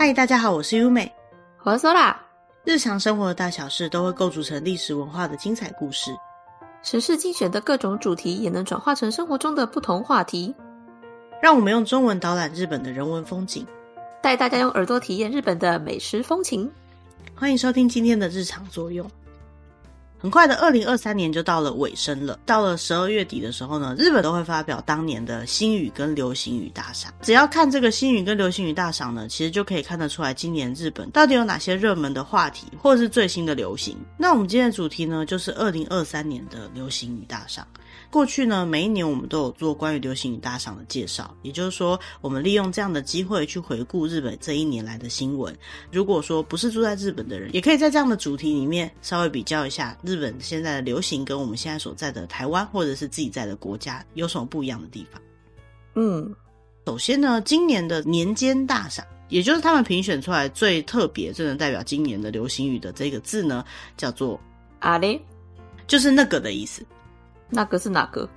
嗨，大家好，我是优美，我是 Sola。日常生活的大小事都会构筑成历史文化的精彩故事，时事精选的各种主题也能转化成生活中的不同话题。让我们用中文导览日本的人文风景，带大家用耳朵体验日本的美食风情。欢迎收听今天的日常作用。很快的，二零二三年就到了尾声了。到了十二月底的时候呢，日本都会发表当年的新语跟流行语大赏。只要看这个新语跟流行语大赏呢，其实就可以看得出来，今年日本到底有哪些热门的话题，或者是最新的流行。那我们今天的主题呢，就是二零二三年的流行语大赏。过去呢，每一年我们都有做关于流行语大赏的介绍，也就是说，我们利用这样的机会去回顾日本这一年来的新闻。如果说不是住在日本的人，也可以在这样的主题里面稍微比较一下日本现在的流行跟我们现在所在的台湾或者是自己在的国家有什么不一样的地方。嗯，首先呢，今年的年间大赏，也就是他们评选出来最特别、最能代表今年的流行语的这个字呢，叫做“阿里”，就是那个的意思。那个是哪个？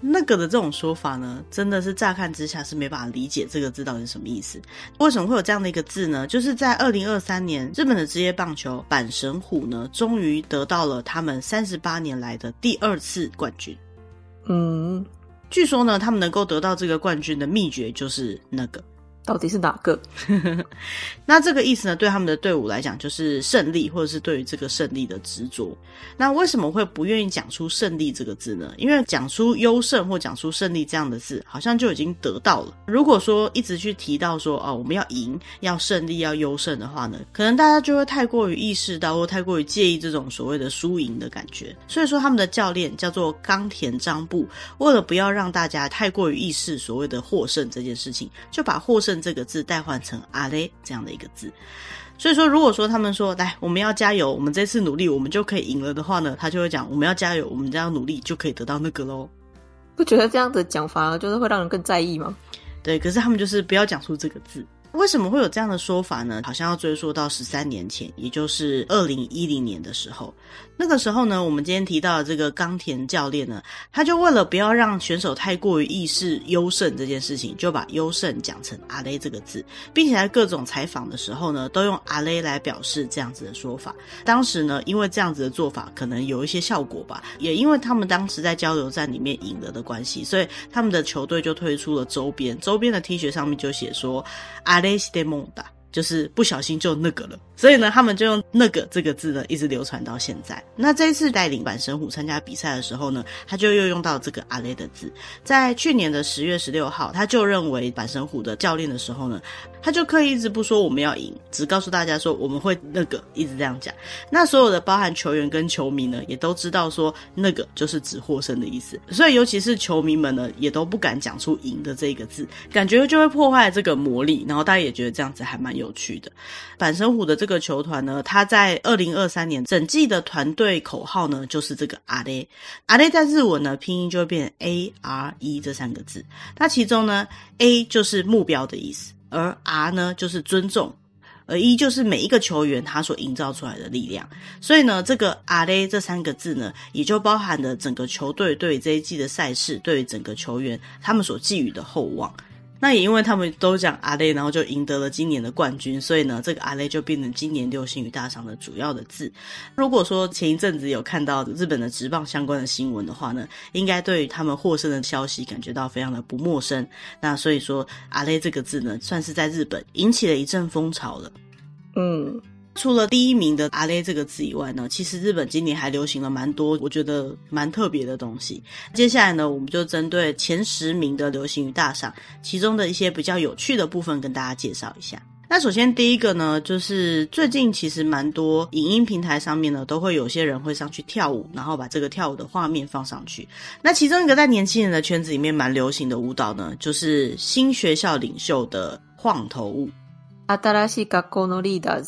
那个的这种说法呢，真的是乍看之下是没办法理解这个字到底是什么意思。为什么会有这样的一个字呢？就是在二零二三年，日本的职业棒球阪神虎呢，终于得到了他们三十八年来的第二次冠军。嗯，据说呢，他们能够得到这个冠军的秘诀就是那个。到底是哪个？那这个意思呢？对他们的队伍来讲，就是胜利，或者是对于这个胜利的执着。那为什么会不愿意讲出“胜利”这个字呢？因为讲出优胜或讲出胜利这样的字，好像就已经得到了。如果说一直去提到说哦，我们要赢、要胜利、要优胜的话呢，可能大家就会太过于意识到，或太过于介意这种所谓的输赢的感觉。所以说，他们的教练叫做冈田张布，为了不要让大家太过于意识所谓的获胜这件事情，就把获胜。这个字代换成阿雷这样的一个字，所以说，如果说他们说来，我们要加油，我们这次努力，我们就可以赢了的话呢，他就会讲我们要加油，我们这样努力就可以得到那个喽。不觉得这样的讲法就是会让人更在意吗？对，可是他们就是不要讲出这个字。为什么会有这样的说法呢？好像要追溯到十三年前，也就是二零一零年的时候。那个时候呢，我们今天提到的这个冈田教练呢，他就为了不要让选手太过于意识优胜这件事情，就把优胜讲成阿雷这个字，并且在各种采访的时候呢，都用阿雷来表示这样子的说法。当时呢，因为这样子的做法可能有一些效果吧，也因为他们当时在交流战里面赢了的关系，所以他们的球队就推出了周边，周边的 T 恤上面就写说阿雷西德蒙达。就是不小心就那个了，所以呢，他们就用“那个”这个字呢，一直流传到现在。那这一次带领阪神虎参加比赛的时候呢，他就又用到这个“阿雷”的字。在去年的十月十六号，他就认为阪神虎的教练的时候呢，他就刻意一直不说我们要赢，只告诉大家说我们会那个，一直这样讲。那所有的包含球员跟球迷呢，也都知道说那个就是指获胜的意思。所以尤其是球迷们呢，也都不敢讲出“赢”的这个字，感觉就会破坏这个魔力。然后大家也觉得这样子还蛮有趣的，阪神虎的这个球团呢，他在二零二三年整季的团队口号呢，就是这个阿雷。阿雷在日文呢，拼音就会变成 A R E 这三个字。那其中呢，A 就是目标的意思，而 R 呢就是尊重，而 E 就是每一个球员他所营造出来的力量。所以呢，这个 R A 这三个字呢，也就包含了整个球队对这一季的赛事，对于整个球员他们所寄予的厚望。那也因为他们都讲阿雷，然后就赢得了今年的冠军，所以呢，这个阿雷就变成今年流行语大赏的主要的字。如果说前一阵子有看到日本的直棒相关的新闻的话呢，应该对于他们获胜的消息感觉到非常的不陌生。那所以说，阿雷这个字呢，算是在日本引起了一阵风潮了。嗯。除了第一名的“阿雷”这个字以外呢，其实日本今年还流行了蛮多我觉得蛮特别的东西。接下来呢，我们就针对前十名的流行语大赏，其中的一些比较有趣的部分跟大家介绍一下。那首先第一个呢，就是最近其实蛮多影音平台上面呢，都会有些人会上去跳舞，然后把这个跳舞的画面放上去。那其中一个在年轻人的圈子里面蛮流行的舞蹈呢，就是新学校领袖的晃头舞。首振りダ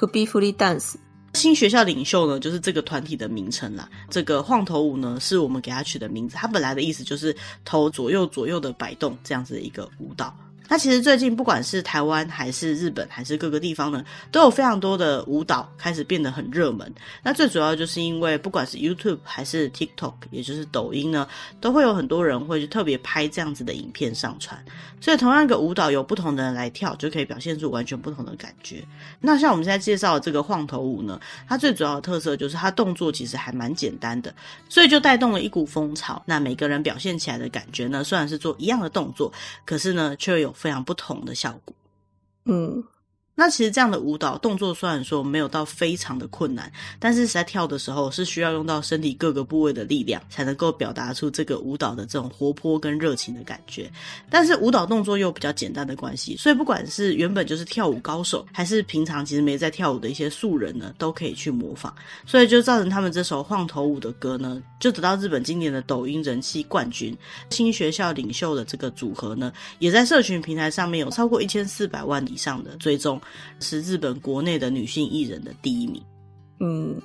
和 be free dance，新学校领袖呢，就是这个团体的名称啦。这个晃头舞呢，是我们给他取的名字。它本来的意思就是头左右左右的摆动这样子的一个舞蹈。那其实最近不管是台湾还是日本还是各个地方呢，都有非常多的舞蹈开始变得很热门。那最主要就是因为不管是 YouTube 还是 TikTok，也就是抖音呢，都会有很多人会去特别拍这样子的影片上传。所以同样一个舞蹈有不同的人来跳，就可以表现出完全不同的感觉。那像我们现在介绍的这个晃头舞呢，它最主要的特色就是它动作其实还蛮简单的，所以就带动了一股风潮。那每个人表现起来的感觉呢，虽然是做一样的动作，可是呢，却有非常不同的效果，嗯。那其实这样的舞蹈动作虽然说没有到非常的困难，但是在跳的时候是需要用到身体各个部位的力量，才能够表达出这个舞蹈的这种活泼跟热情的感觉。但是舞蹈动作又比较简单的关系，所以不管是原本就是跳舞高手，还是平常其实没在跳舞的一些素人呢，都可以去模仿。所以就造成他们这首晃头舞的歌呢，就得到日本今年的抖音人气冠军。新学校领袖的这个组合呢，也在社群平台上面有超过一千四百万以上的追踪。是日本国内的女性艺人的第一名，嗯，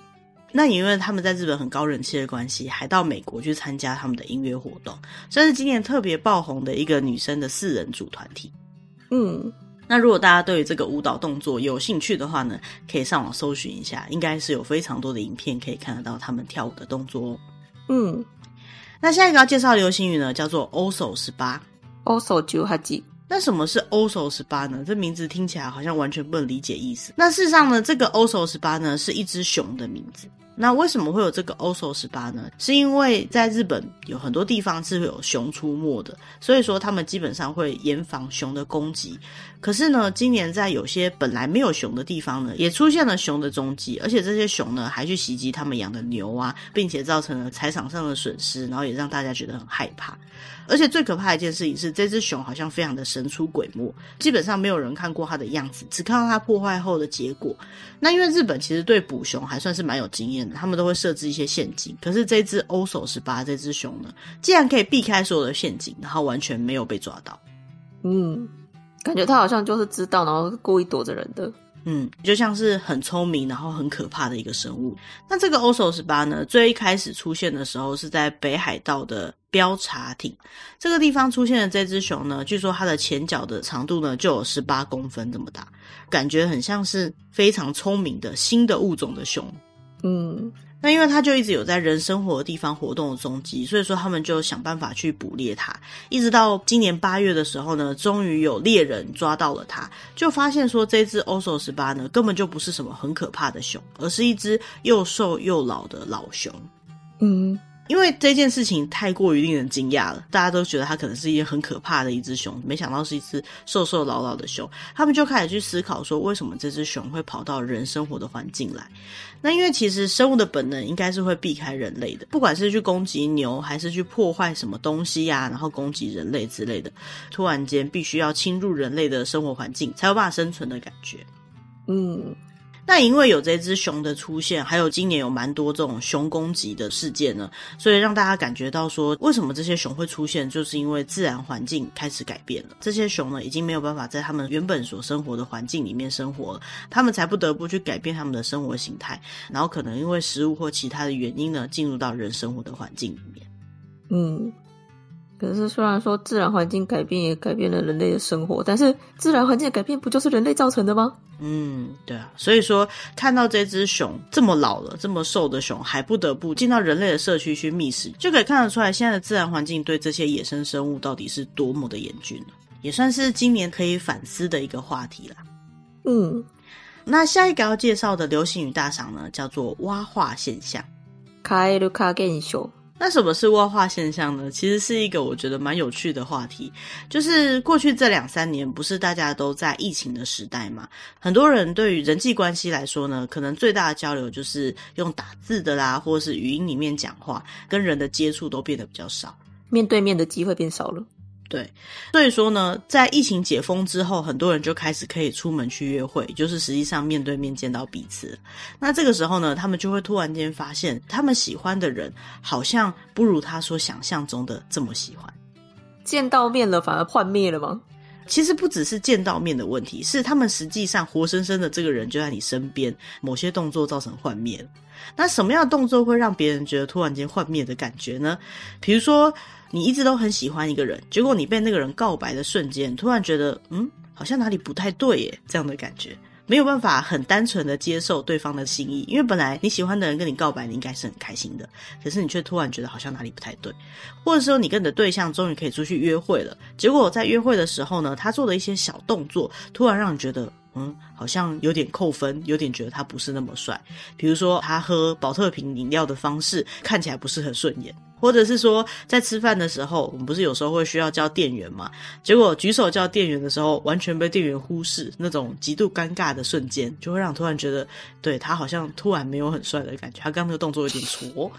那也因为他们在日本很高人气的关系，还到美国去参加他们的音乐活动，算是今年特别爆红的一个女生的四人组团体。嗯，那如果大家对于这个舞蹈动作有兴趣的话呢，可以上网搜寻一下，应该是有非常多的影片可以看得到他们跳舞的动作哦。嗯，那下一个要介绍的流行语呢，叫做 “oso 十八 ”，oso 九哈几。那什么是 Oso 十八呢？这名字听起来好像完全不能理解意思。那事实上呢，这个 Oso 十八呢是一只熊的名字。那为什么会有这个 Oso 十八呢？是因为在日本有很多地方是会有熊出没的，所以说他们基本上会严防熊的攻击。可是呢，今年在有些本来没有熊的地方呢，也出现了熊的踪迹，而且这些熊呢还去袭击他们养的牛啊，并且造成了财产上的损失，然后也让大家觉得很害怕。而且最可怕的一件事情是，这只熊好像非常的神出鬼没，基本上没有人看过它的样子，只看到它破坏后的结果。那因为日本其实对捕熊还算是蛮有经验的，他们都会设置一些陷阱。可是这只 Oso 十八这只熊呢，竟然可以避开所有的陷阱，然后完全没有被抓到。嗯，感觉它好像就是知道，然后故意躲着人的。嗯，就像是很聪明，然后很可怕的一个生物。那这个 Oso 十八呢，最一开始出现的时候是在北海道的标茶町这个地方出现的这只熊呢，据说它的前脚的长度呢就有十八公分这么大，感觉很像是非常聪明的新的物种的熊。嗯。那因为它就一直有在人生活的地方活动的踪迹，所以说他们就想办法去捕猎它。一直到今年八月的时候呢，终于有猎人抓到了它，就发现说这只 Oso 十八呢根本就不是什么很可怕的熊，而是一只又瘦又老的老熊。嗯。因为这件事情太过于令人惊讶了，大家都觉得它可能是一件很可怕的一只熊，没想到是一只瘦瘦老老的熊。他们就开始去思考说，为什么这只熊会跑到人生活的环境来？那因为其实生物的本能应该是会避开人类的，不管是去攻击牛，还是去破坏什么东西呀、然后攻击人类之类的。突然间必须要侵入人类的生活环境，才有办法生存的感觉。嗯。那因为有这只熊的出现，还有今年有蛮多这种熊攻击的事件呢，所以让大家感觉到说，为什么这些熊会出现，就是因为自然环境开始改变了。这些熊呢，已经没有办法在他们原本所生活的环境里面生活了，他们才不得不去改变他们的生活形态，然后可能因为食物或其他的原因呢，进入到人生活的环境里面。嗯。可是，虽然说自然环境改变也改变了人类的生活，但是自然环境的改变不就是人类造成的吗？嗯，对啊。所以说，看到这只熊这么老了、这么瘦的熊，还不得不进到人类的社区去觅食，就可以看得出来，现在的自然环境对这些野生生物到底是多么的严峻了。也算是今年可以反思的一个话题啦。嗯，那下一个要介绍的流行语大赏呢，叫做“蛙化现象”。カエル化现象。 那什么是恶化现象呢？其实是一个我觉得蛮有趣的话题。就是过去这两三年，不是大家都在疫情的时代嘛？很多人对于人际关系来说呢，可能最大的交流就是用打字的啦，或者是语音里面讲话，跟人的接触都变得比较少，面对面的机会变少了。对，所以说呢，在疫情解封之后，很多人就开始可以出门去约会，就是实际上面对面见到彼此。那这个时候呢，他们就会突然间发现，他们喜欢的人好像不如他所想象中的这么喜欢。见到面了，反而幻灭了吗？其实不只是见到面的问题，是他们实际上活生生的这个人就在你身边，某些动作造成幻灭。那什么样的动作会让别人觉得突然间幻灭的感觉呢？比如说，你一直都很喜欢一个人，结果你被那个人告白的瞬间，突然觉得，嗯，好像哪里不太对耶，这样的感觉。没有办法很单纯的接受对方的心意，因为本来你喜欢的人跟你告白，你应该是很开心的，可是你却突然觉得好像哪里不太对，或者说你跟你的对象终于可以出去约会了，结果在约会的时候呢，他做的一些小动作，突然让你觉得，嗯，好像有点扣分，有点觉得他不是那么帅，比如说他喝宝特瓶饮料的方式看起来不是很顺眼。或者是说，在吃饭的时候，我们不是有时候会需要叫店员嘛？结果举手叫店员的时候，完全被店员忽视，那种极度尴尬的瞬间，就会让突然觉得，对，他好像突然没有很帅的感觉。他刚刚那个动作有点挫，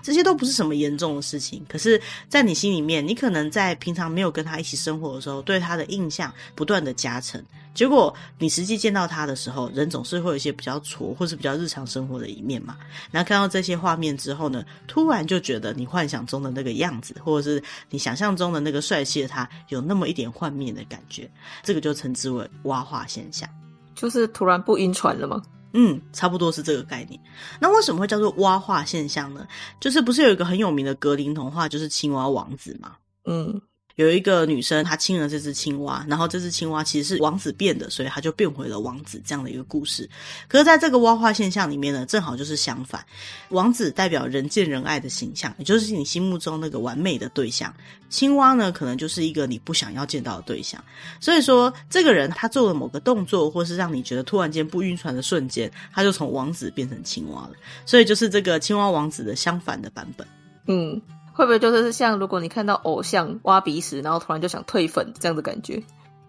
这些都不是什么严重的事情。可是，在你心里面，你可能在平常没有跟他一起生活的时候，对他的印象不断的加成。结果你实际见到他的时候，人总是会有一些比较挫，或是比较日常生活的一面嘛。然后看到这些画面之后呢，突然就觉得你换幻想中的那个样子，或者是你想象中的那个帅气的他，有那么一点幻灭的感觉。这个就称之为蛙化现象，就是突然不晕船了吗？嗯，差不多是这个概念。那为什么会叫做蛙化现象呢？就是不是有一个很有名的格林童话，就是青蛙王子吗？嗯。有一个女生，她亲了这只青蛙，然后这只青蛙其实是王子变的，所以她就变回了王子这样的一个故事。可是，在这个蛙化现象里面呢，正好就是相反，王子代表人见人爱的形象，也就是你心目中那个完美的对象；青蛙呢，可能就是一个你不想要见到的对象。所以说，这个人他做了某个动作，或是让你觉得突然间不晕船的瞬间，他就从王子变成青蛙了。所以，就是这个青蛙王子的相反的版本。嗯。会不会就是像如果你看到偶像挖鼻屎，然后突然就想退粉这样的感觉？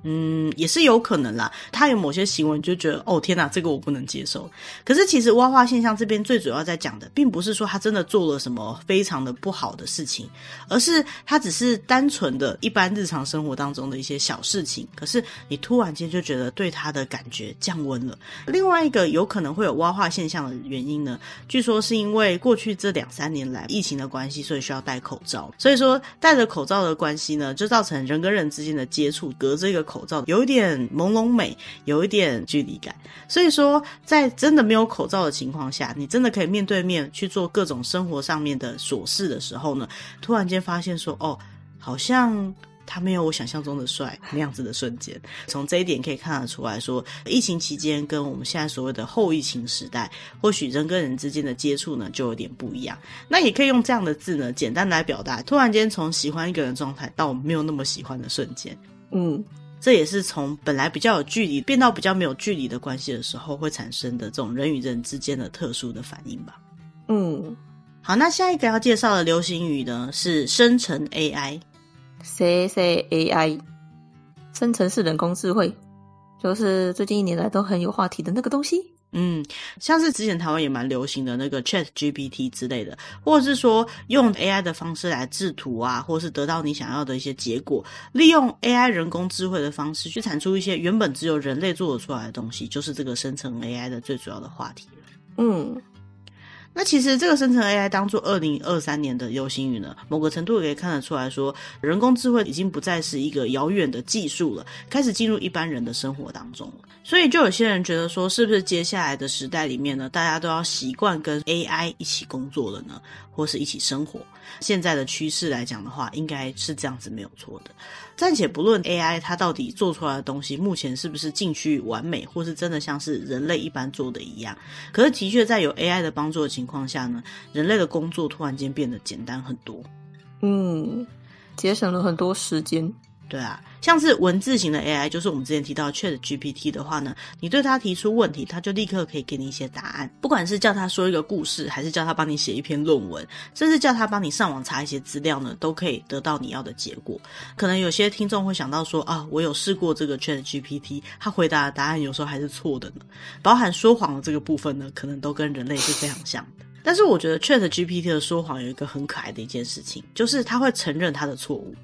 嗯，也是有可能啦。他有某些行为，就觉得哦，天哪，这个我不能接受。可是其实蛙化现象这边最主要在讲的，并不是说他真的做了什么非常的不好的事情，而是他只是单纯的一般日常生活当中的一些小事情。可是你突然间就觉得对他的感觉降温了。另外一个有可能会有蛙化现象的原因呢，据说是因为过去这两三年来疫情的关系，所以需要戴口罩。所以说戴着口罩的关系呢，就造成人跟人之间的接触隔着一个口。罩有一点朦胧美，有一点距离感，所以说在真的没有口罩的情况下，你真的可以面对面去做各种生活上面的琐事的时候呢，突然间发现说，哦，好像他没有我想象中的帅那样子的瞬间。从这一点可以看得出来说，疫情期间跟我们现在所谓的后疫情时代，或许人跟人之间的接触呢就有点不一样。那也可以用这样的字呢，简单来表达，突然间从喜欢一个人状态到没有那么喜欢的瞬间，嗯。这也是从本来比较有距离变到比较没有距离的关系的时候会产生的这种人与人之间的特殊的反应吧。嗯，好，那下一个要介绍的流行语呢是生成 AI。谁谁 AI，生成式人工智慧，就是最近一年来都很有话题的那个东西。嗯，像是之前台湾也蛮流行的那个 Chat GPT 之类的，或者是说用 AI 的方式来制图啊，或者是得到你想要的一些结果，利用 AI 人工智慧的方式去产出一些原本只有人类做得出来的东西，就是这个生成 AI 的最主要的话题。嗯。那其实这个生成 AI 当做二零二三年的流行语呢，某个程度也可以看得出来说，人工智慧已经不再是一个遥远的技术了，开始进入一般人的生活当中了。所以就有些人觉得说，是不是接下来的时代里面呢，大家都要习惯跟 AI 一起工作了呢，或是一起生活？现在的趋势来讲的话，应该是这样子没有错的。暂且不论 AI 它到底做出来的东西目前是不是进去完美，或是真的像是人类一般做的一样，可是的确在有 AI 的帮助的情况下呢，人类的工作突然间变得简单很多，嗯，节省了很多时间。对啊，像是文字型的 AI，就是我们之前提到 Chat GPT 的话呢，你对它提出问题，它就立刻可以给你一些答案。不管是叫它说一个故事，还是叫它帮你写一篇论文，甚至叫它帮你上网查一些资料呢，都可以得到你要的结果。可能有些听众会想到说啊，我有试过这个 Chat GPT，它回答的答案有时候还是错的呢，包含说谎的这个部分呢，可能都跟人类是非常像的。但是我觉得 Chat GPT 的说谎有一个很可爱的一件事情，就是它会承认它的错误。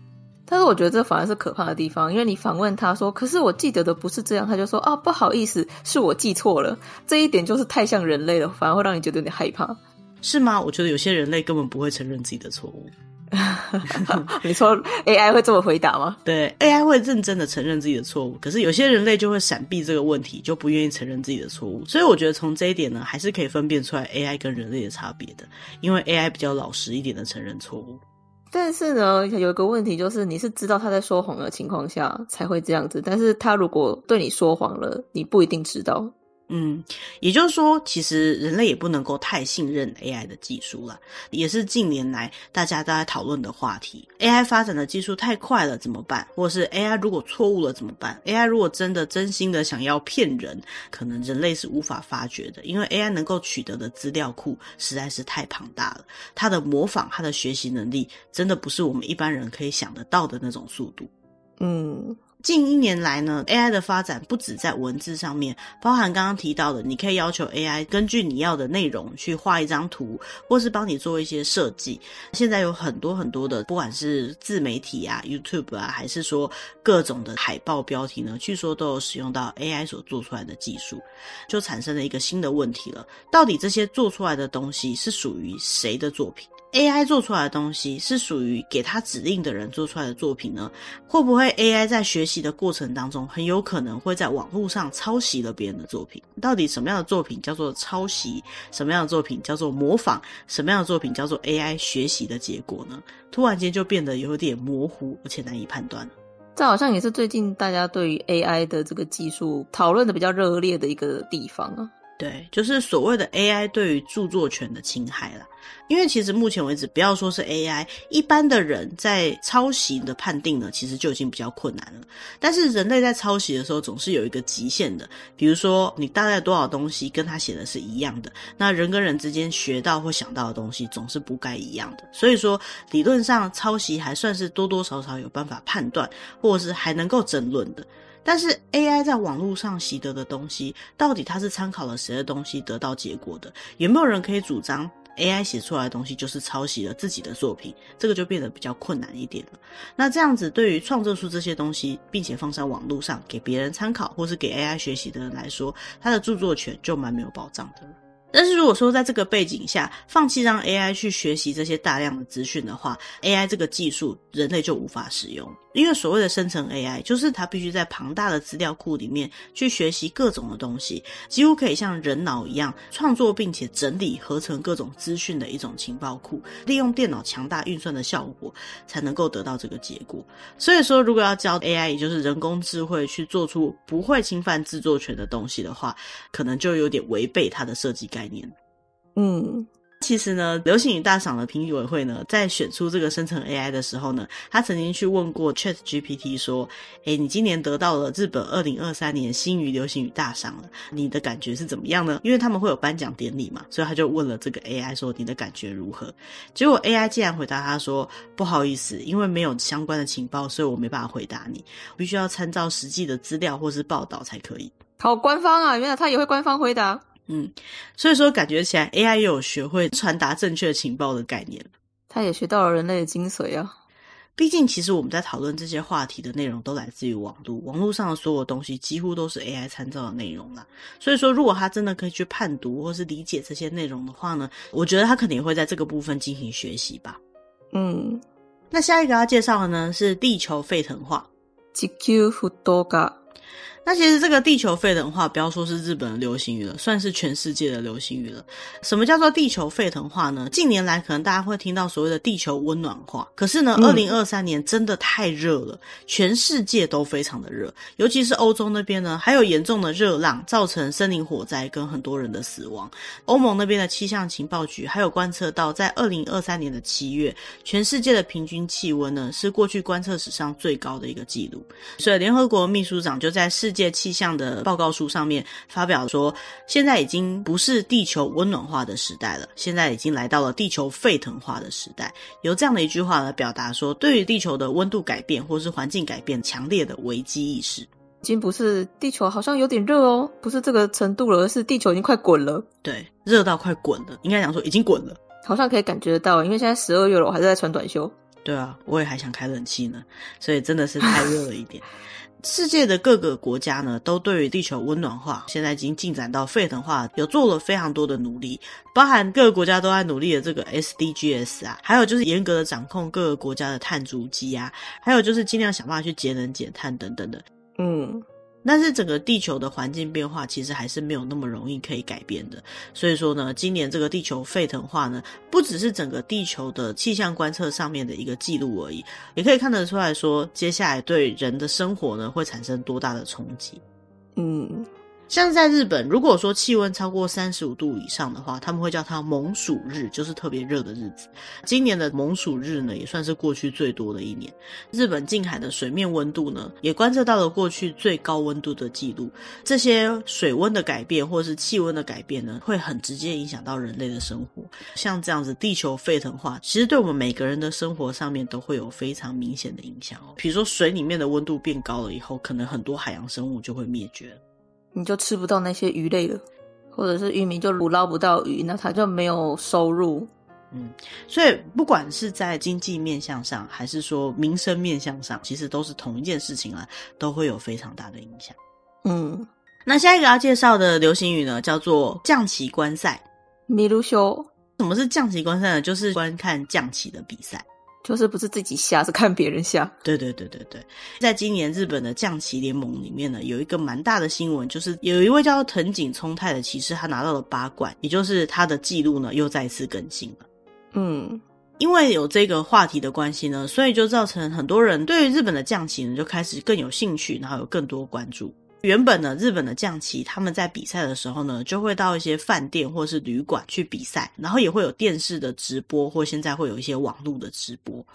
但是我觉得这反而是可怕的地方，因为你反问他说：“可是我记得的不是这样。”他就说：“啊，不好意思，是我记错了。”这一点就是太像人类了，反而会让你觉得有点害怕，是吗？我觉得有些人类根本不会承认自己的错误。你说 AI 会这么回答吗？对，AI 会认真的承认自己的错误，可是有些人类就会闪避这个问题，就不愿意承认自己的错误。所以我觉得从这一点呢，还是可以分辨出来 AI 跟人类的差别的，因为 AI 比较老实一点的承认错误。但是呢，有一个问题就是，你是知道他在说谎的情况下才会这样子，但是他如果对你说谎了，你不一定知道。嗯，也就是说，其实人类也不能够太信任 AI 的技术了，也是近年来大家都在讨论的话题。AI 发展的技术太快了，怎么办？或是 AI 如果错误了怎么办？AI 如果真的真心的想要骗人，可能人类是无法发觉的，因为 AI 能够取得的资料库实在是太庞大了，它的模仿、它的学习能力，真的不是我们一般人可以想得到的那种速度。嗯。近一年来呢，AI 的发展不止在文字上面，包含刚刚提到的，你可以要求 AI 根据你要的内容去画一张图，或是帮你做一些设计。现在有很多很多的，不管是自媒体啊、YouTube 啊，还是说各种的海报标题呢，据说都有使用到 AI 所做出来的技术，就产生了一个新的问题了：到底这些做出来的东西是属于谁的作品？AI 做出来的东西是属于给他指令的人做出来的作品呢？会不会 AI 在学习的过程当中，很有可能会在网络上抄袭了别人的作品？到底什么样的作品叫做抄袭？什么样的作品叫做模仿？什么样的作品叫做 AI 学习的结果呢？突然间就变得有点模糊，而且难以判断。这好像也是最近大家对于 AI 的这个技术讨论的比较热烈的一个地方啊。对，就是所谓的 AI 对于著作权的侵害啦。因为其实目前为止，不要说是 AI，一般的人在抄袭的判定呢，其实就已经比较困难了。但是人类在抄袭的时候，总是有一个极限的。比如说，你大概多少东西跟他写的是一样的，那人跟人之间学到或想到的东西，总是不该一样的。所以说，理论上抄袭还算是多多少少有办法判断，或者是还能够争论的。但是 AI 在网络上习得的东西，到底它是参考了谁的东西得到结果的？有没有人可以主张 AI 写出来的东西就是抄袭了自己的作品？这个就变得比较困难一点了。那这样子，对于创作出这些东西，并且放在网络上给别人参考，或是给 AI 学习的人来说，他的著作权就蛮没有保障的了。但是如果说在这个背景下，放弃让 AI 去学习这些大量的资讯的话，AI 这个技术人类就无法使用。因为所谓的生成 AI，就是它必须在庞大的资料库里面去学习各种的东西，几乎可以像人脑一样创作并且整理合成各种资讯的一种情报库，利用电脑强大运算的效果才能够得到这个结果。所以说，如果要教 AI，也就是人工智慧去做出不会侵犯制作权的东西的话，可能就有点违背它的设计。概念，嗯，其实呢，流行语大赏的评议委会呢，在选出这个生成 AI 的时候呢，他曾经去问过 ChatGPT 说：“诶，你今年得到了日本二零二三年新语流行语大赏了，你的感觉是怎么样呢？”因为他们会有颁奖典礼嘛，所以他就问了这个 AI 说：“你的感觉如何？”结果 AI 竟然回答他说：“不好意思，因为没有相关的情报，所以我没办法回答你，必须要参照实际的资料或是报道才可以。”好官方啊，原来他也会官方回答。嗯，所以说感觉起来 AI 也有学会传达正确情报的概念，他也学到了人类的精髓啊。毕竟，其实我们在讨论这些话题的内容都来自于网络，网络上的所有东西几乎都是 AI 参照的内容啦。所以说，如果他真的可以去判读或是理解这些内容的话呢，我觉得他肯定会在这个部分进行学习吧。嗯，那下一个要介绍的呢是地球沸腾化。地球沸腾化。那其实这个地球沸腾化，不要说是日本的流行语了，算是全世界的流行语了。什么叫做地球沸腾化呢？近年来可能大家会听到所谓的地球温暖化，可是呢，二零二三年真的太热了，全世界都非常的热，尤其是欧洲那边呢，还有严重的热浪，造成森林火灾跟很多人的死亡。欧盟那边的气象情报局还有观测到，在二零二三年的七月，全世界的平均气温呢是过去观测史上最高的一个记录。所以联合国秘书长就在世界气象的报告书上面发表说，现在已经不是地球温暖化的时代了，现在已经来到了地球沸腾化的时代。由这样的一句话来表达说，对于地球的温度改变或是环境改变，强烈的危机意识。已经不是地球好像有点热哦，不是这个程度了，而是地球已经快滚了。对，热到快滚了，应该讲说已经滚了，好像可以感觉得到，因为现在十二月了，我还是在穿短袖。对啊，我也还想开冷气呢，所以真的是太热了一点。世界的各个国家呢，都对于地球温暖化，现在已经进展到沸腾化，有做了非常多的努力，包含各个国家都在努力的这个 SDGs 啊，还有就是严格的掌控各个国家的碳足迹啊，还有就是尽量想办法去节能减碳等等的，嗯。但是整个地球的环境变化其实还是没有那么容易可以改变的，所以说呢，今年这个地球沸腾化呢，不只是整个地球的气象观测上面的一个记录而已，也可以看得出来说，接下来对人的生活呢会产生多大的冲击。嗯。像在日本，如果说气温超过三十五度以上的话，他们会叫它猛暑日，就是特别热的日子。今年的猛暑日呢，也算是过去最多的一年。日本近海的水面温度呢，也观测到了过去最高温度的记录。这些水温的改变或是气温的改变呢，会很直接影响到人类的生活。像这样子，地球沸腾化，其实对我们每个人的生活上面都会有非常明显的影响哦。比如说，水里面的温度变高了以后，可能很多海洋生物就会灭绝。你就吃不到那些鱼类了，或者是渔民就捕捞不到鱼，那他就没有收入。嗯，所以不管是在经济面向上，还是说民生面向上，其实都是同一件事情啊，都会有非常大的影响。嗯，那下一个要介绍的流行语呢，叫做将棋观赛。米卢修，什么是将棋观赛呢？就是观看将棋的比赛。就是不是自己下，是看别人下。对对对对对，在今年日本的将棋联盟里面呢，有一个蛮大的新闻，就是有一位叫藤井聪太的棋士，他拿到了八冠，也就是他的记录呢又再次更新了。嗯，因为有这个话题的关系呢，所以就造成很多人对于日本的将棋呢就开始更有兴趣，然后有更多关注。原本呢，日本的将棋他们在比赛的时候呢，就会到一些饭店或是旅馆去比赛，然后也会有电视的直播，或现在会有一些网络的直播。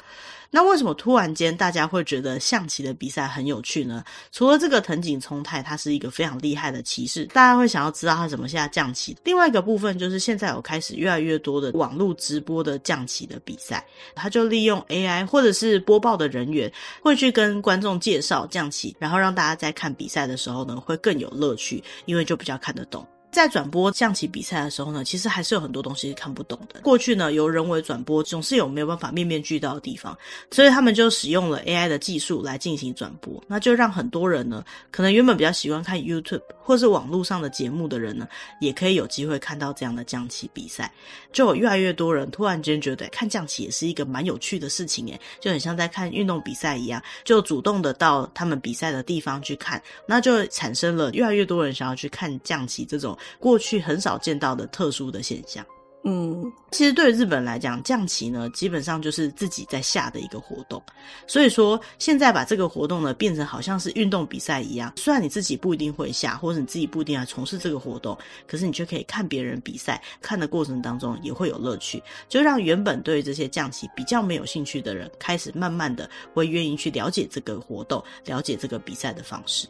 那为什么突然间大家会觉得象棋的比赛很有趣呢？除了这个藤井聪太，他是一个非常厉害的棋士，大家会想要知道他怎么下将棋。另外一个部分就是现在有开始越来越多的网络直播的象棋的比赛，他就利用 AI 或者是播报的人员会去跟观众介绍将棋，然后让大家在看比赛的时候呢会更有乐趣，因为就比较看得懂。在转播象棋比赛的时候呢，其实还是有很多东西看不懂的。过去呢，由人为转播总是有没有办法面面俱到的地方，所以他们就使用了 AI 的技术来进行转播，那就让很多人呢，可能原本比较喜欢看 YouTube 或是网络上的节目的人呢，也可以有机会看到这样的将棋比赛。就有越来越多人突然间觉得看将棋也是一个蛮有趣的事情，诶，就很像在看运动比赛一样，就主动的到他们比赛的地方去看，那就产生了越来越多人想要去看将棋这种。过去很少见到的特殊的现象。嗯，其实对日本来讲，将棋呢基本上就是自己在下的一个活动。所以说，现在把这个活动呢变成好像是运动比赛一样。虽然你自己不一定会下，或者你自己不一定要从事这个活动，可是你却可以看别人比赛，看的过程当中也会有乐趣，就让原本对这些将棋比较没有兴趣的人，开始慢慢的会愿意去了解这个活动，了解这个比赛的方式。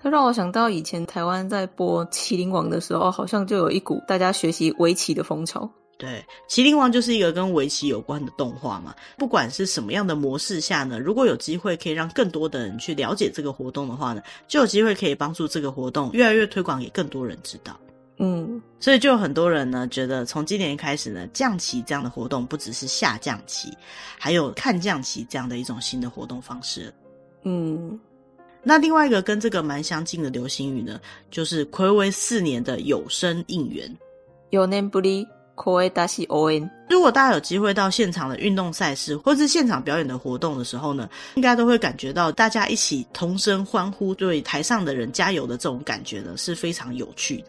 它让我想到以前台湾在播《麒麟王》的时候，好像就有一股大家学习围棋的风潮。对，《麒麟王》就是一个跟围棋有关的动画嘛。不管是什么样的模式下呢，如果有机会可以让更多的人去了解这个活动的话呢，就有机会可以帮助这个活动越来越推广，给更多人知道。嗯，所以就有很多人呢觉得，从今年开始呢，将棋这样的活动不只是下降棋，还有看将棋这样的一种新的活动方式。嗯。那另外一个跟这个蛮相近的流行语呢，就是暌违四年的有声应援。有年不离，可大西応援。如果大家有机会到现场的运动赛事，或是现场表演的活动的时候呢，应该都会感觉到大家一起同声欢呼，对台上的人加油的这种感觉呢，是非常有趣的。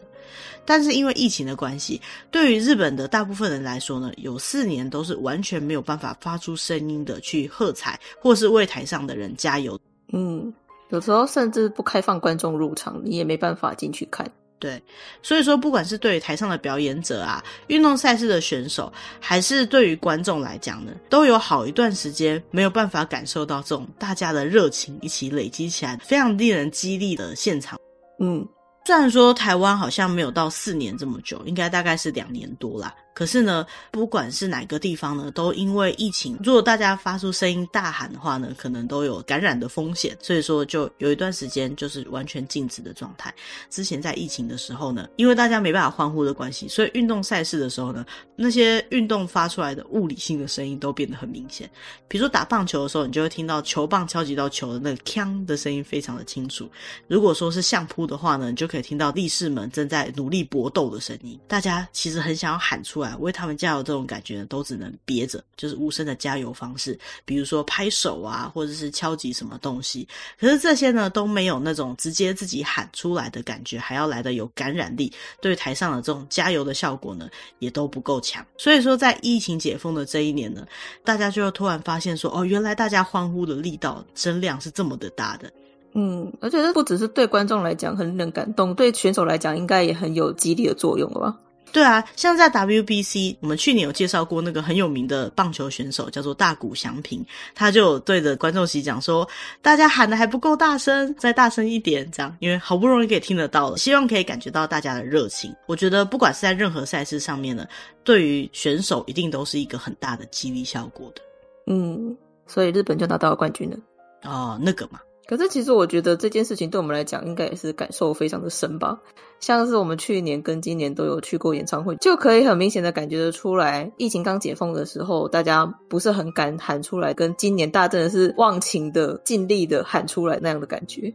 但是因为疫情的关系，对于日本的大部分人来说呢，有四年都是完全没有办法发出声音的去喝彩，或是为台上的人加油。嗯。有时候甚至不开放观众入场，你也没办法进去看。对，所以说不管是对于台上的表演者啊，运动赛事的选手，还是对于观众来讲呢，都有好一段时间没有办法感受到这种大家的热情一起累积起来，非常令人激励的现场。嗯，虽然说台湾好像没有到四年这么久，应该大概是两年多啦。可是呢，不管是哪个地方呢，都因为疫情，如果大家发出声音大喊的话呢，可能都有感染的风险，所以说就有一段时间就是完全静止的状态。之前在疫情的时候呢，因为大家没办法欢呼的关系，所以运动赛事的时候呢，那些运动发出来的物理性的声音都变得很明显。比如说打棒球的时候，你就会听到球棒敲击到球的那个锵的声音非常的清楚。如果说是相扑的话呢，你就可以听到力士们正在努力搏斗的声音。大家其实很想要喊出来为他们加油，这种感觉呢，都只能憋着，就是无声的加油方式，比如说拍手啊，或者是敲击什么东西。可是这些呢，都没有那种直接自己喊出来的感觉，还要来的有感染力。对台上的这种加油的效果呢，也都不够强。所以说，在疫情解封的这一年呢，大家就突然发现说，哦，原来大家欢呼的力道、声量是这么的大的。嗯，而且这不只是对观众来讲很能感动，对选手来讲应该也很有激励的作用了吧？对啊，像在 WBC，我们去年有介绍过那个很有名的棒球选手，叫做大谷翔平，他就对着观众席讲说：“大家喊的还不够大声，再大声一点，这样，因为好不容易可以听得到了，希望可以感觉到大家的热情。”我觉得不管是在任何赛事上面呢，对于选手一定都是一个很大的激励效果的。嗯，所以日本就拿到了冠军了。哦，那个嘛。可是其实我觉得这件事情对我们来讲，应该也是感受非常的深吧。像是我们去年跟今年都有去过演唱会，就可以很明显的感觉得出来，疫情刚解封的时候，大家不是很敢喊出来，跟今年大家真的是忘情的、尽力的喊出来那样的感觉。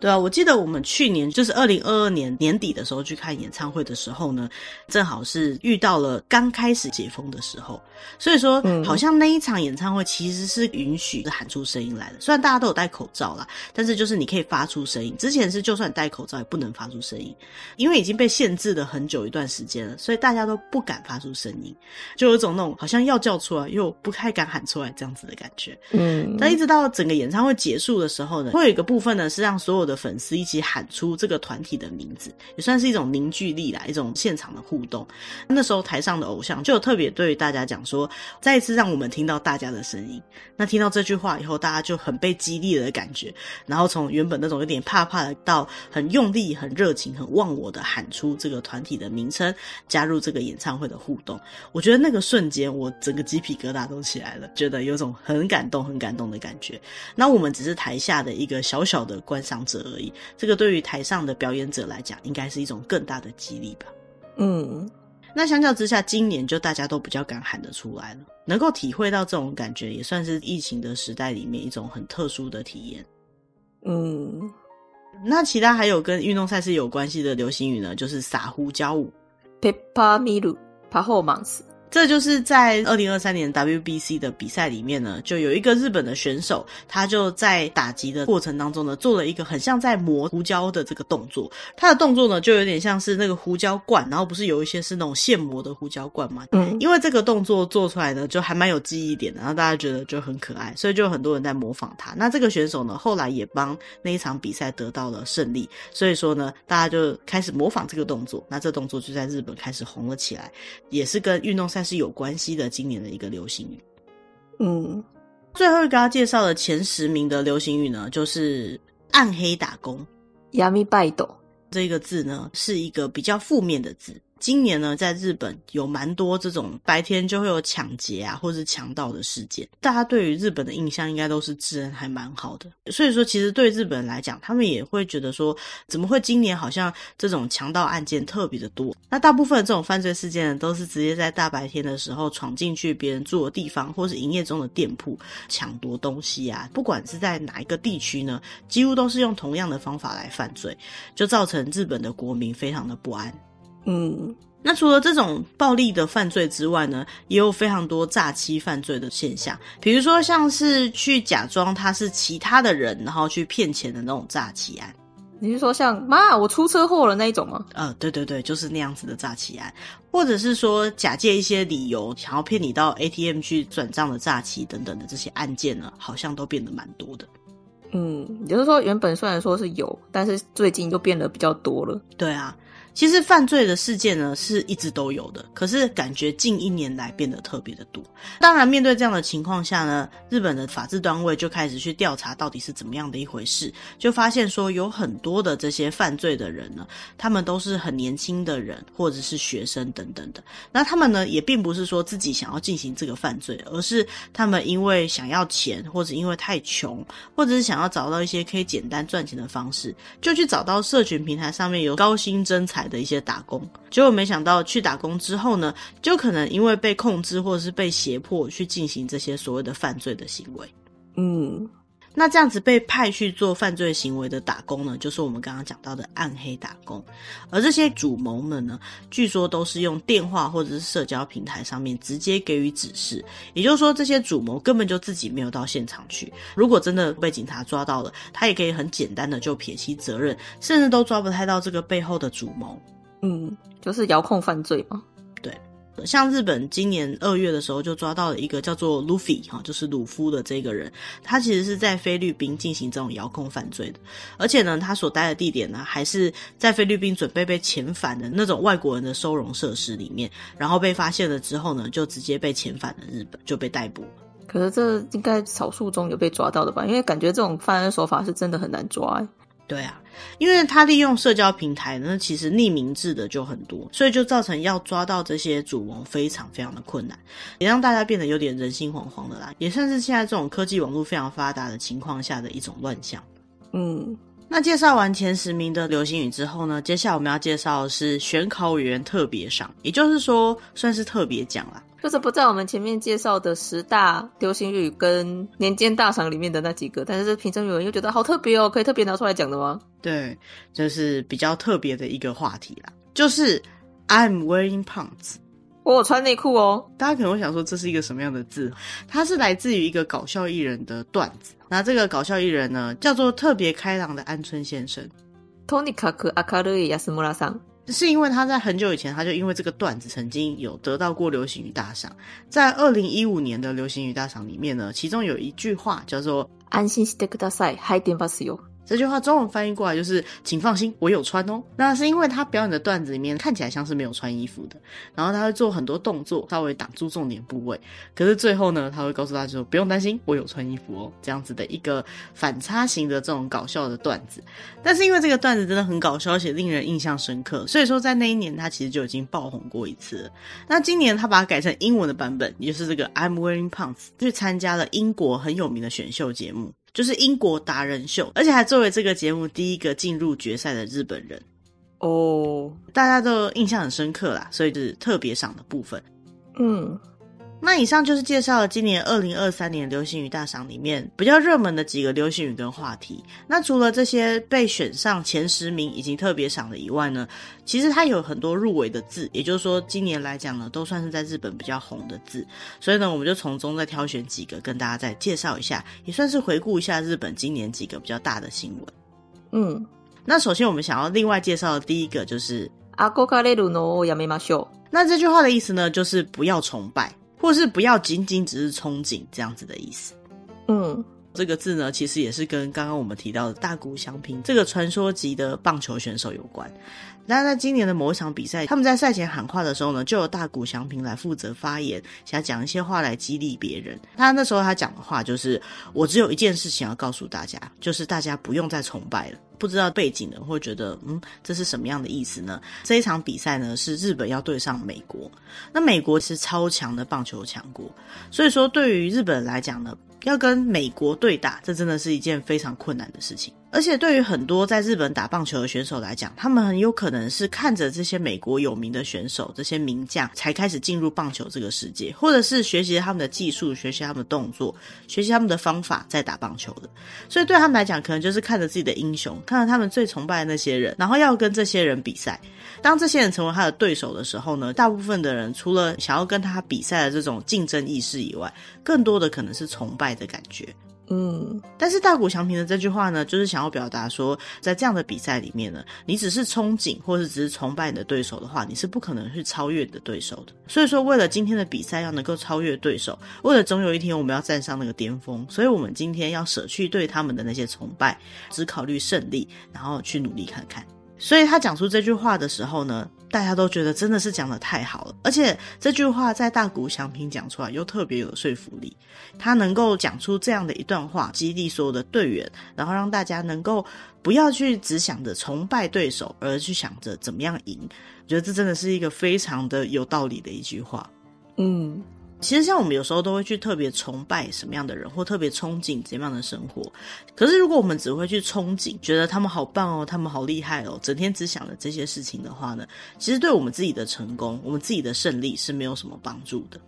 对啊，我记得我们去年就是二零二二年年底的时候去看演唱会的时候呢，正好是遇到了刚开始解封的时候，所以说好像那一场演唱会其实是允许喊出声音来的。虽然大家都有戴口罩啦，但是就是你可以发出声音。之前是就算戴口罩也不能发出声音，因为已经被限制了很久一段时间了，所以大家都不敢发出声音，就有一种那种好像要叫出来又不太敢喊出来这样子的感觉。嗯，但一直到整个演唱会结束的时候呢，会有一个部分呢是让所有的粉丝一起喊出这个团体的名字，也算是一种凝聚力啦，一种现场的互动。那时候台上的偶像就特别对大家讲说，再一次让我们听到大家的声音。那听到这句话以后，大家就很被激励的感觉，然后从原本那种有点怕怕的，到很用力、很热情、很忘我的喊出这个团体的名称，加入这个演唱会的互动。我觉得那个瞬间，我整个鸡皮疙瘩都起来了，觉得有种很感动、很感动的感觉。那我们只是台下的一个小小的观赏者而已。这个对于台上的表演者来讲，应该是一种更大的激励吧。嗯，那相较之下，今年就大家都比较敢喊得出来了，能够体会到这种感觉，也算是疫情的时代里面一种很特殊的体验。嗯，那其他还有跟运动赛事有关系的流行语呢？就是撒胡椒舞，Pepper Miru Performance。这就是在二零二三年 WBC 的比赛里面呢，就有一个日本的选手，他就在打击的过程当中呢，做了一个很像在磨胡椒的这个动作。他的动作呢，就有点像是那个胡椒罐，然后不是有一些是那种现磨的胡椒罐嘛？嗯，因为这个动作做出来呢，就还蛮有记忆点的，然后大家觉得就很可爱，所以就有很多人在模仿他。那这个选手呢，后来也帮那一场比赛得到了胜利，所以说呢，大家就开始模仿这个动作。那这动作就在日本开始红了起来，也是跟运动赛。是有关系的，今年的一个流行语。嗯，最后一个要介绍的前十名的流行语呢，就是暗黑打工。暗バイト这个字呢，是一个比较负面的字。 今年呢，在日本有蛮多这种白天就会有抢劫啊，或是强盗的事件。大家对于日本的印象应该都是治安还蛮好的，所以说其实对日本人来讲，他们也会觉得说，怎么会今年好像这种强盗案件特别的多？那大部分这种犯罪事件呢，都是直接在大白天的时候闯进去别人住的地方，或是营业中的店铺抢夺东西啊。不管是在哪一个地区呢，几乎都是用同样的方法来犯罪，就造成日本的国民非常的不安。嗯，那除了这种暴力的犯罪之外呢，也有非常多诈欺犯罪的现象，比如说像是去假装他是其他的人，然后去骗钱的那种诈欺案。你是说像妈，我出车祸了那一种吗？呃，对对对，就是那样子的诈欺案，或者是说假借一些理由想要骗你到 ATM 去转账的诈欺等等的这些案件呢，好像都变得蛮多的。嗯，也就是说原本虽然说是有，但是最近又变得比较多了。对啊。其实犯罪的事件呢是一直都有的，可是感觉近一年来变得特别的多。当然，面对这样的情况下呢，日本的法制单位就开始去调查到底是怎么样的一回事，就发现说有很多的这些犯罪的人呢，他们都是很年轻的人或者是学生等等的。那他们呢也并不是说自己想要进行这个犯罪，而是他们因为想要钱，或者因为太穷，或者是想要找到一些可以简单赚钱的方式，就去找到社群平台上面有高薪征才的一些打工，结果没想到去打工之后呢，就可能因为被控制或者是被胁迫去进行这些所谓的犯罪的行为。嗯，那这样子被派去做犯罪行为的打工呢，就是我们刚刚讲到的暗黑打工。而这些主谋们呢，据说都是用电话或者是社交平台上面直接给予指示，也就是说，这些主谋根本就自己没有到现场去。如果真的被警察抓到了，他也可以很简单的就撇清责任，甚至都抓不太到这个背后的主谋。嗯，就是遥控犯罪嘛。像日本今年二月的时候就抓到了一个叫做 Luffy 哈，就是鲁夫的这个人，他其实是在菲律宾进行这种遥控犯罪的，而且呢，他所待的地点呢，还是在菲律宾准备被遣返的那种外国人的收容设施里面，然后被发现了之后呢，就直接被遣返了日本，就被逮捕。可是这应该少数中有被抓到的吧？因为感觉这种犯案手法是真的很难抓欸。对啊，因为他利用社交平台呢，其实匿名制的就很多，所以就造成要抓到这些主谋非常非常的困难，也让大家变得有点人心惶惶的啦，也算是现在这种科技网络非常发达的情况下的一种乱象。嗯，那介绍完前十名的流星雨之后呢，接下来我们要介绍的是选考委员特别赏，也就是说算是特别奖啦。就是不在我们前面介绍的十大流行语跟年间大赏里面的那几个，但是评审委员又觉得好特别哦，可以特别拿出来讲的吗？对，就是比较特别的一个话题啦，就是 I'm wearing pants，我有穿内裤哦。大家可能会想说这是一个什么样的字？它是来自于一个搞笑艺人的段子，那这个搞笑艺人呢叫做特别开朗的安村先生。とにかく明るい安村さん。 是因为他在很久以前，他就因为这个段子曾经有得到过流行语大赏。在二零一五年的流行语大赏里面呢，其中有一句话叫做“安心してください，入ってますよ”。 这句话中文翻译过来就是“请放心，我有穿哦”。那是因为他表演的段子里面看起来像是没有穿衣服的，然后他会做很多动作，稍微挡住重点部位。可是最后呢，他会告诉大家说：“不用担心，我有穿衣服哦。”这样子的一个反差型的这种搞笑的段子。但是因为这个段子真的很搞笑，而且令人印象深刻，所以说在那一年他其实就已经爆红过一次了。那今年他把它改成英文的版本，也就是这个 I'm wearing pants，去参加了英国很有名的选秀节目。就是英国达人秀，而且还作为这个节目第一个进入决赛的日本人哦，oh. 大家都印象很深刻啦，所以就是特别赏的部分。嗯。那以上就是介绍了今年二零二三年流行语大赏里面比较热门的几个流行语跟话题。那除了这些被选上前十名以及特别赏的以外呢，其实它有很多入围的字，也就是说今年来讲呢，都算是在日本比较红的字。所以呢，我们就从中再挑选几个跟大家再介绍一下，也算是回顾一下日本今年几个比较大的新闻。嗯，那首先我们想要另外介绍的第一个就是“憧れるのをやめましょう”。那这句话的意思呢，就是不要崇拜。 或是不要仅仅只是憧憬这样子的意思，嗯，这个字呢，其实也是跟刚刚我们提到的大谷翔平这个传说级的棒球选手有关。那在今年的某一场比赛，他们在赛前喊话的时候呢，就有大谷翔平来负责发言，想讲一些话来激励别人。他那时候他讲的话就是：“我只有一件事情要告诉大家，就是大家不用再崇拜了。”不知道背景的会觉得，嗯，这是什么样的意思呢？这一场比赛呢，是日本要对上美国，那美国是超强的棒球强国，所以说对于日本来讲呢，要跟美国对打，这真的是一件非常困难的事情。而且对于很多在日本打棒球的选手来讲，他们很有可能是看着这些美国有名的选手、这些名将才开始进入棒球这个世界，或者是学习他们的技术、学习他们的动作、学习他们的方法在打棒球的。所以对他们来讲，可能就是看着自己的英雄，看着他们最崇拜的那些人，然后要跟这些人比赛。当这些人成为他的对手的时候呢，大部分的人除了想要跟他比赛的这种竞争意识以外，更多的可能是崇拜的感觉。嗯，但是大谷翔平的这句话呢，就是想要表达说，在这样的比赛里面呢，你只是憧憬或是只是崇拜你的对手的话，你是不可能去超越你的对手的。所以说，为了今天的比赛要能够超越对手，为了总有一天我们要站上那个巅峰，所以我们今天要舍去对他们的那些崇拜，只考虑胜利，然后去努力看看。所以他讲出这句话的时候呢，大家都觉得真的是讲得太好了，而且这句话在大谷翔平讲出来又特别有说服力。他能够讲出这样的一段话，激励所有的队员，然后让大家能够不要去只想着崇拜对手，而去想着怎么样赢。我觉得这真的是一个非常的有道理的一句话。嗯。其实，像我们有时候都会去特别崇拜什么样的人，或特别憧憬怎样的生活。可是，如果我们只会去憧憬，觉得他们好棒哦，他们好厉害哦，整天只想着这些事情的话呢，其实对我们自己的成功，我们自己的胜利是没有什么帮助的。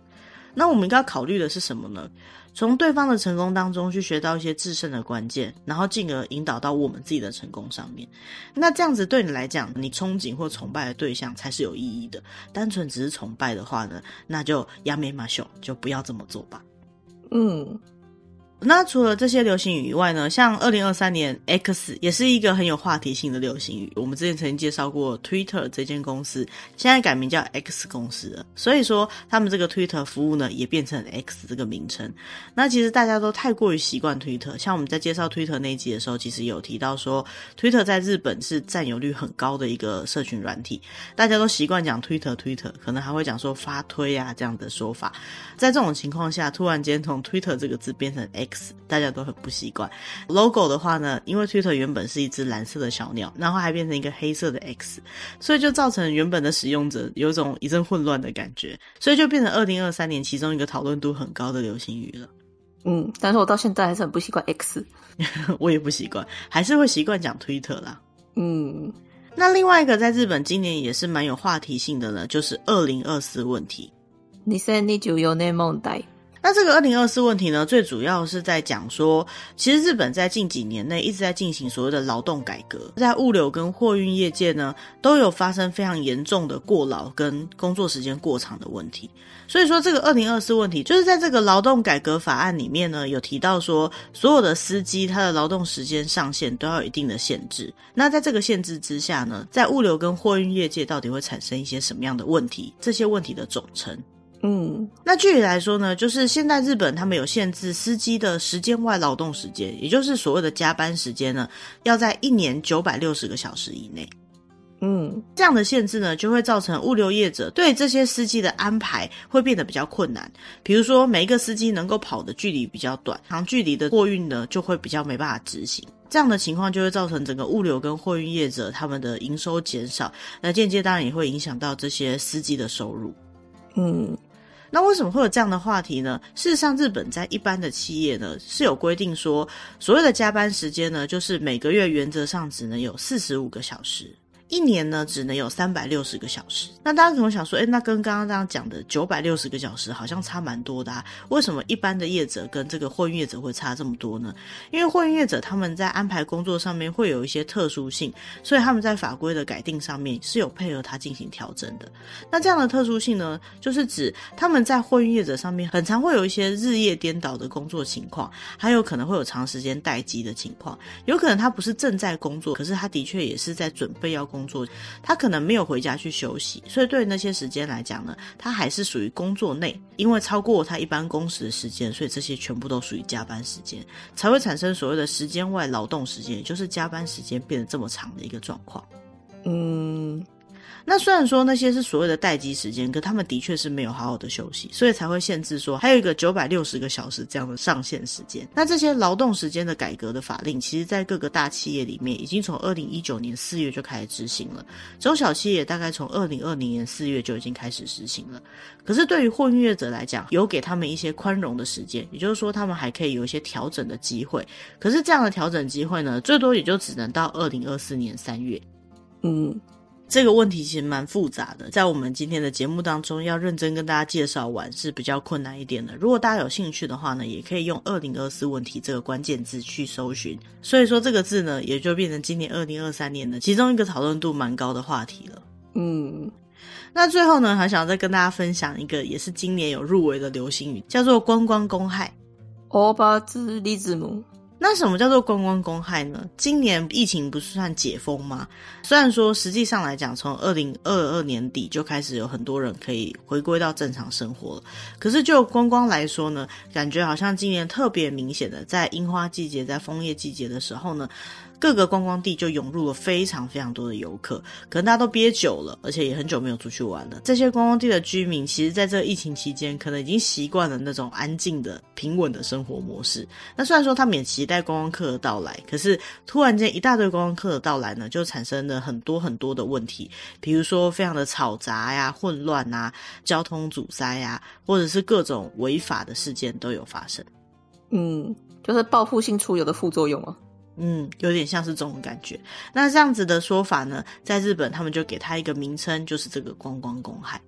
那我们应该考虑的是什么呢？从对方的成功当中去学到一些制胜的关键，然后进而引导到我们自己的成功上面。那这样子对你来讲，你憧憬或崇拜的对象才是有意义的。单纯只是崇拜的话呢，那就やめましょう，就不要这么做吧。嗯。 那除了这些流行语以外呢，像二零二三年 X 也是一个很有话题性的流行语。我们之前曾经介绍过 Twitter 这间公司，现在改名叫 X 公司了。所以说，他们这个 Twitter 服务呢，也变成 X 这个名称。那其实大家都太过于习惯 Twitter，像我们在介绍 Twitter 那一集的时候，其实有提到说，Twitter 在日本是占有率很高的一个社群软体，大家都习惯讲 Twitter Twitter，可能还会讲说发推啊这样的说法。在这种情况下，突然间从 Twitter 这个字变成 X。大家都很不习惯。logo 的话呢，因为 Twitter 原本是一只蓝色的小鸟，然后还变成一个黑色的 X，所以就造成原本的使用者有一种一阵混乱的感觉，所以就变成二零二三年其中一个讨论度很高的流行语了。嗯，但是我到现在还是很不习惯 X，我也不习惯，还是会习惯讲 Twitter 啦。嗯，那另外一个在日本今年也是蛮有话题性的呢，就是二零二四问题。2024年问题。那这个二零二四问题呢，最主要是在讲说，其实日本在近几年内一直在进行所谓的劳动改革，在物流跟货运业界呢，都有发生非常严重的过劳跟工作时间过长的问题。所以说，这个二零二四问题就是在这个劳动改革法案里面呢，有提到说，所有的司机他的劳动时间上限都要有一定的限制。那在这个限制之下呢，在物流跟货运业界到底会产生一些什么样的问题？这些问题的总称。嗯，那具体来说呢，就是现在日本他们有限制司机的时间外劳动时间，也就是所谓的加班时间呢，要在一年九百六十个小时以内。嗯，这样的限制呢，就会造成物流业者对这些司机的安排会变得比较困难。比如说，每一个司机能够跑的距离比较短，长距离的货运呢，就会比较没办法执行。这样的情况就会造成整个物流跟货运业者他们的营收减少，那间接当然也会影响到这些司机的收入。嗯。那为什么会有这样的话题呢？事实上，日本在一般的企业呢是有规定说，所谓的加班时间呢，就是每个月原则上只能有四十五个小时。一年呢，只能有三百六十个小时。那大家可能想说，诶，那跟刚刚这样讲的九百六十个小时好像差蛮多的啊。为什么一般的业者跟这个货运业者会差这么多呢？因为货运业者他们在安排工作上面会有一些特殊性，所以他们在法规的改定上面是有配合他进行调整的。那这样的特殊性呢，就是指他们在货运业者上面很常会有一些日夜颠倒的工作情况，还有可能会有长时间待机的情况。有可能他不是正在工作，可是他的确也是在准备要工。工作，他可能没有回家去休息，所以对于那些时间来讲呢，他还是属于工作内，因为超过他一般工时的时间，所以这些全部都属于加班时间，才会产生所谓的时间外劳动时间，也就是加班时间变得这么长的一个状况。嗯。那虽然说那些是所谓的待机时间，可他们的确是没有好好的休息，所以才会限制说还有一个九百六十个小时这样的上限时间。那这些劳动时间的改革的法令，其实在各个大企业里面已经从二零一九年四月就开始执行了，中小企业大概从二零二零年四月就已经开始实行了。可是对于货运业者来讲，有给他们一些宽容的时间，也就是说他们还可以有一些调整的机会。可是这样的调整机会呢，最多也就只能到二零二四年三月。嗯。这个问题其实蛮复杂的，在我们今天的节目当中，要认真跟大家介绍完是比较困难一点的。如果大家有兴趣的话呢，也可以用“二零二四问题”这个关键字去搜寻。所以说这个字呢，也就变成今年二零二三年的其中一个讨论度蛮高的话题了。嗯，那最后呢，还想再跟大家分享一个，也是今年有入围的流行语，叫做“观光公害”。欧巴兹利兹姆。那什么叫做观光公害呢？今年疫情不是算解封吗？虽然说实际上来讲，从二零二二年底就开始有很多人可以回归到正常生活了，可是就观光来说呢，感觉好像今年特别明显的，在樱花季节、在枫叶季节的时候呢。各个观光地就涌入了非常非常多的游客，可能大家都憋久了，而且也很久没有出去玩了。这些观光地的居民，其实在这个疫情期间，可能已经习惯了那种安静的、平稳的生活模式。那虽然说他们也期待观光客的到来，可是突然间一大堆观光客的到来呢，就产生了很多很多的问题，比如说非常的吵杂呀、混乱啊、交通阻塞呀，或者是各种违法的事件都有发生。嗯，就是报复性出游的副作用啊。嗯，有点像是这种感觉。那这样子的说法呢，在日本他们就给他一个名称，就是这个观光公害。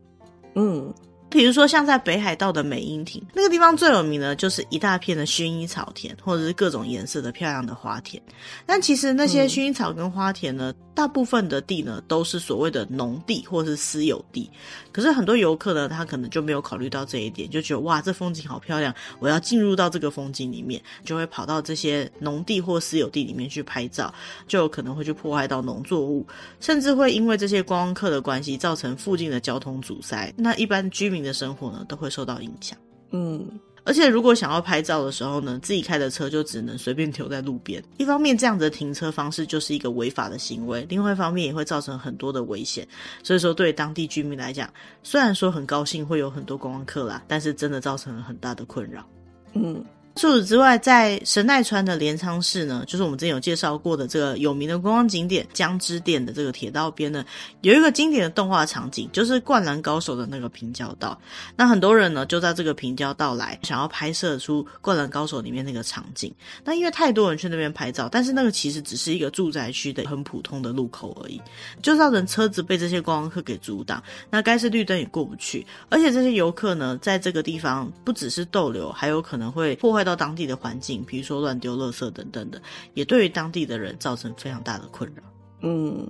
嗯。比如说，像在北海道的美瑛町那个地方最有名的，就是一大片的薰衣草田，或者是各种颜色的漂亮的花田。但其实那些薰衣草跟花田呢，大部分的地呢都是所谓的农地或是私有地。可是很多游客呢，他可能就没有考虑到这一点，就觉得哇，这风景好漂亮，我要进入到这个风景里面，就会跑到这些农地或私有地里面去拍照，就有可能会去破坏到农作物，甚至会因为这些观光客的关系，造成附近的交通阻塞。那一般居民。的生活呢，都会受到影响。嗯，而且如果想要拍照的时候呢，自己开的车就只能随便停在路边。一方面，这样子的停车方式就是一个违法的行为；另外一方面，也会造成很多的危险。所以说，对当地居民来讲，虽然说很高兴会有很多观光客啦，但是真的造成了很大的困扰。嗯。除此之外，在神奈川的镰仓市呢，就是我们之前有介绍过的这个有名的观光景点江之电的这个铁道边呢，有一个经典的动画场景，就是《灌篮高手》的那个平交道。那很多人呢就在这个平交道来，想要拍摄出《灌篮高手》里面那个场景。那因为太多人去那边拍照，但是那个其实只是一个住宅区的很普通的路口而已，就造成车子被这些观光客给阻挡。那该是绿灯也过不去，而且这些游客呢，在这个地方不只是逗留，还有可能会破坏。到当地的环境，比如说乱丢垃圾等等的，也对于当地的人造成非常大的困扰。嗯。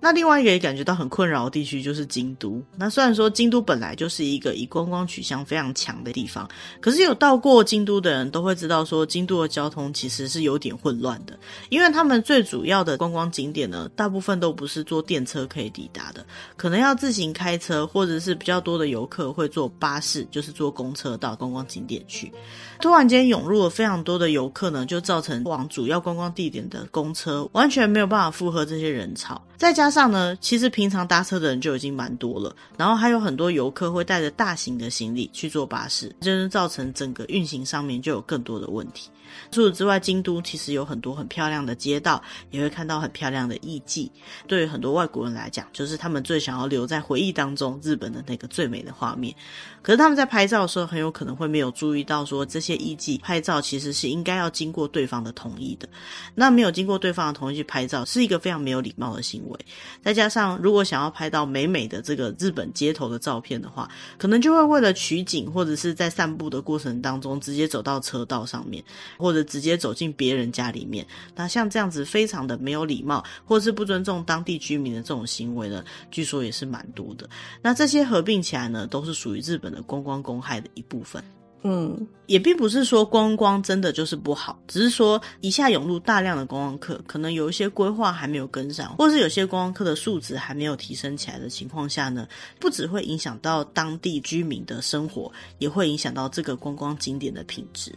那另外一个也感觉到很困扰的地区就是京都。那虽然说京都本来就是一个以观光取向非常强的地方，可是有到过京都的人都会知道说，京都的交通其实是有点混乱的。因为他们最主要的观光景点呢，大部分都不是坐电车可以抵达的，可能要自行开车，或者是比较多的游客会坐巴士，就是坐公车到观光景点去。突然间涌入了非常多的游客呢，就造成往主要观光地点的公车完全没有办法负荷这些人潮，再加加上呢，其实平常搭车的人就已经蛮多了，然后还有很多游客会带着大型的行李去坐巴士，就是造成整个运行上面就有更多的问题。除此之外，京都其实有很多很漂亮的街道，也会看到很漂亮的艺妓。对于很多外国人来讲，就是他们最想要留在回忆当中日本的那个最美的画面。可是他们在拍照的时候，很有可能会没有注意到，说这些艺伎拍照其实是应该要经过对方的同意的。那没有经过对方的同意去拍照，是一个非常没有礼貌的行为。再加上，如果想要拍到美美的这个日本街头的照片的话，可能就会为了取景，或者是在散步的过程当中直接走到车道上面。或者直接走进别人家里面，那像这样子非常的没有礼貌，或者是不尊重当地居民的这种行为呢，据说也是蛮多的。那这些合并起来呢，都是属于日本的观光公害的一部分。嗯，也并不是说观光真的就是不好，只是说一下涌入大量的观光客，可能有一些规划还没有跟上，或是有些观光客的素质还没有提升起来的情况下呢，不只会影响到当地居民的生活，也会影响到这个观光景点的品质。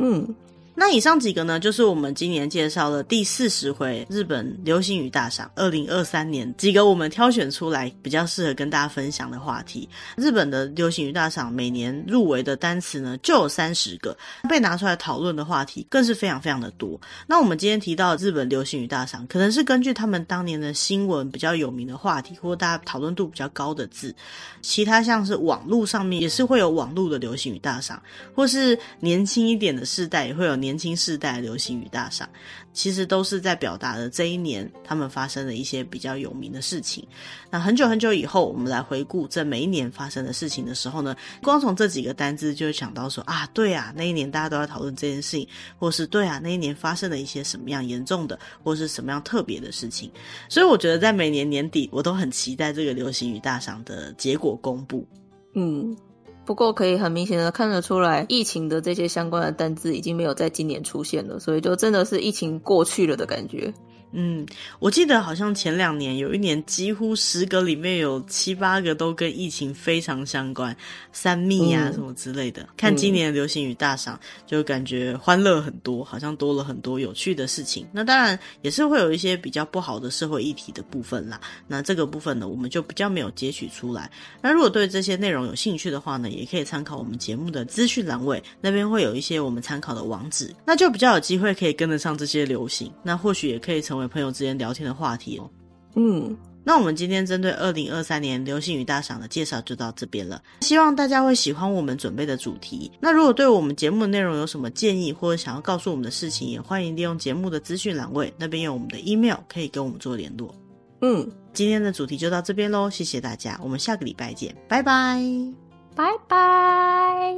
嗯，那以上几个呢，就是我们今年介绍了第四十回日本流行语大赏二零二三年几个我们挑选出来比较适合跟大家分享的话题。日本的流行语大赏每年入围的单词呢就有三十个，被拿出来讨论的话题更是非常非常的多。那我们今天提到的日本流行语大赏，可能是根据他们当年的新闻比较有名的话题，或大家讨论度比较高的字。其他像是网络上面也是会有网络的流行语大赏，或是年轻一点的。世代也会有年年轻世代流行语大赏，其实都是在表达的这一年他们发生的一些比较有名的事情。那很久很久以后，我们来回顾这每一年发生的事情的时候呢，光从这几个单字就会想到说啊，对啊，那一年大家都在讨论这件事情，或是对啊，那一年发生了一些什么样严重的，或是什么样特别的事情。所以我觉得在每年年底，我都很期待这个流行语大赏的结果公布。嗯。不过可以很明显的看得出来，疫情的这些相关的单字已经没有在今年出现了，所以就真的是疫情过去了的感觉。嗯，我记得好像前两年有一年，几乎十个里面有七八个都跟疫情非常相关，三密啊什么之类的。嗯、看今年的流行语大赏，就感觉欢乐很多，好像多了很多有趣的事情。那当然也是会有一些比较不好的社会议题的部分啦。那这个部分呢，我们就比较没有截取出来。那如果对这些内容有兴趣的话呢，也可以参考我们节目的资讯栏位，那边会有一些我们参考的网址，那就比较有机会可以跟得上这些流行。那或许也可以成为。朋友之间聊天的话题哦，嗯，那我们今天针对二零二三年流星雨大赏的介绍就到这边了，希望大家会喜欢我们准备的主题。那如果对我们节目的内容有什么建议，或者想要告诉我们的事情，也欢迎利用节目的资讯栏位，那边有我们的 email 可以跟我们做联络。嗯，今天的主题就到这边喽，谢谢大家，我们下个礼拜见，拜拜，拜拜。